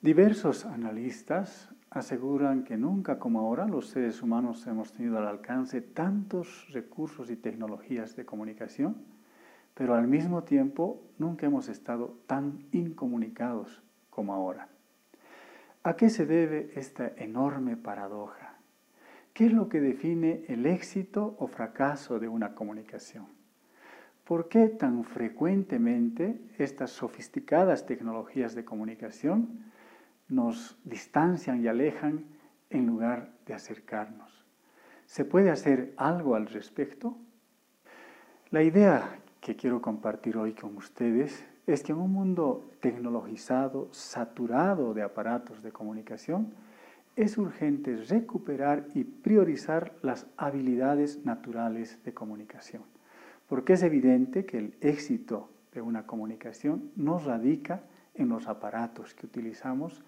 Diversos analistas aseguran que nunca como ahora los seres humanos hemos tenido al alcance tantos recursos y tecnologías de comunicación, pero al mismo tiempo nunca hemos estado tan incomunicados como ahora. ¿A qué se debe esta enorme paradoja? ¿Qué es lo que define el éxito o fracaso de una comunicación? ¿Por qué tan frecuentemente estas sofisticadas tecnologías de comunicación nos distancian y alejan en lugar de acercarnos. ¿Se puede hacer algo al respecto? La idea que quiero compartir hoy con ustedes es que en un mundo tecnologizado, saturado de aparatos de comunicación, es urgente recuperar y priorizar las habilidades naturales de comunicación, porque es evidente que el éxito de una comunicación no radica en los aparatos que utilizamos,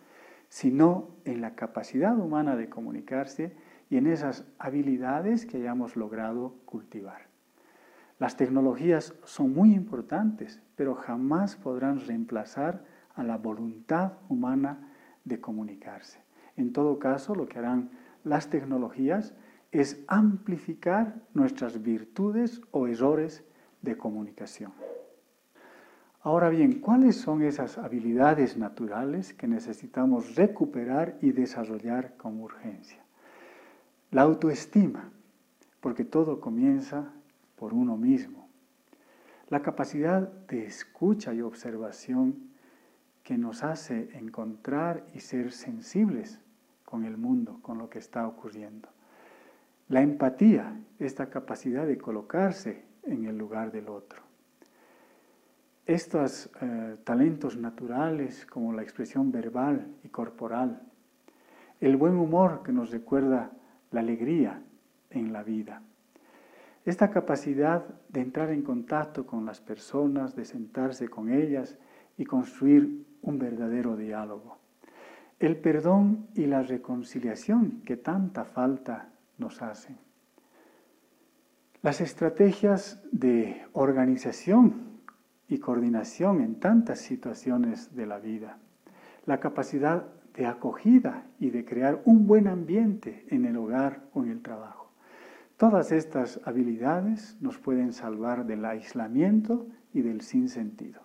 sino en la capacidad humana de comunicarse y en esas habilidades que hayamos logrado cultivar. Las tecnologías son muy importantes, pero jamás podrán reemplazar a la voluntad humana de comunicarse. En todo caso, lo que harán las tecnologías es amplificar nuestras virtudes o errores de comunicación. Ahora bien, ¿cuáles son esas habilidades naturales que necesitamos recuperar y desarrollar con urgencia? La autoestima, porque todo comienza por uno mismo. La capacidad de escucha y observación que nos hace encontrar y ser sensibles con el mundo, con lo que está ocurriendo. La empatía, esta capacidad de colocarse en el lugar del otro estos eh, talentos naturales como la expresión verbal y corporal, el buen humor que nos recuerda la alegría en la vida, esta capacidad de entrar en contacto con las personas, de sentarse con ellas y construir un verdadero diálogo, el perdón y la reconciliación que tanta falta nos hacen. Las estrategias de organización y coordinación en tantas situaciones de la vida, la capacidad de acogida y de crear un buen ambiente en el hogar o en el trabajo. Todas estas habilidades nos pueden salvar del aislamiento y del sinsentido.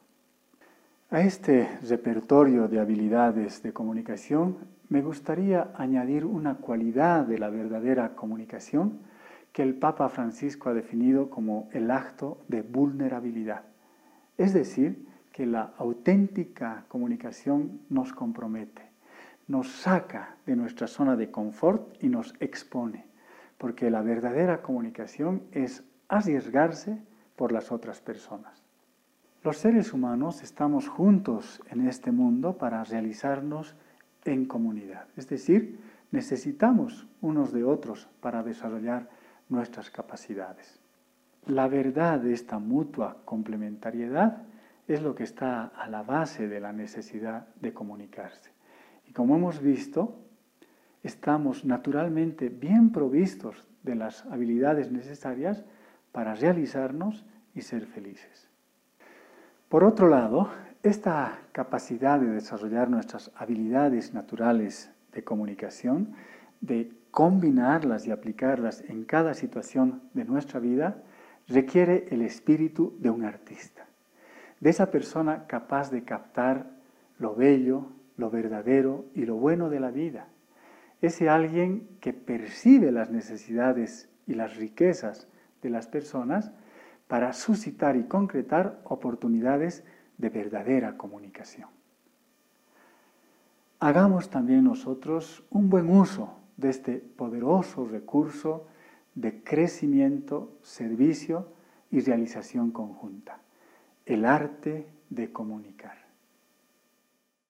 A este repertorio de habilidades de comunicación me gustaría añadir una cualidad de la verdadera comunicación que el Papa Francisco ha definido como el acto de vulnerabilidad. Es decir, que la auténtica comunicación nos compromete, nos saca de nuestra zona de confort y nos expone, porque la verdadera comunicación es arriesgarse por las otras personas. Los seres humanos estamos juntos en este mundo para realizarnos en comunidad, es decir, necesitamos unos de otros para desarrollar nuestras capacidades. La verdad de esta mutua complementariedad es lo que está a la base de la necesidad de comunicarse. Y como hemos visto, estamos naturalmente bien provistos de las habilidades necesarias para realizarnos y ser felices. Por otro lado, esta capacidad de desarrollar nuestras habilidades naturales de comunicación, de combinarlas y aplicarlas en cada situación de nuestra vida, requiere el espíritu de un artista, de esa persona capaz de captar lo bello, lo verdadero y lo bueno de la vida. Ese alguien que percibe las necesidades y las riquezas de las personas para suscitar y concretar oportunidades de verdadera comunicación. Hagamos también nosotros un buen uso de este poderoso recurso de crecimiento, servicio y realización conjunta. El arte de comunicar.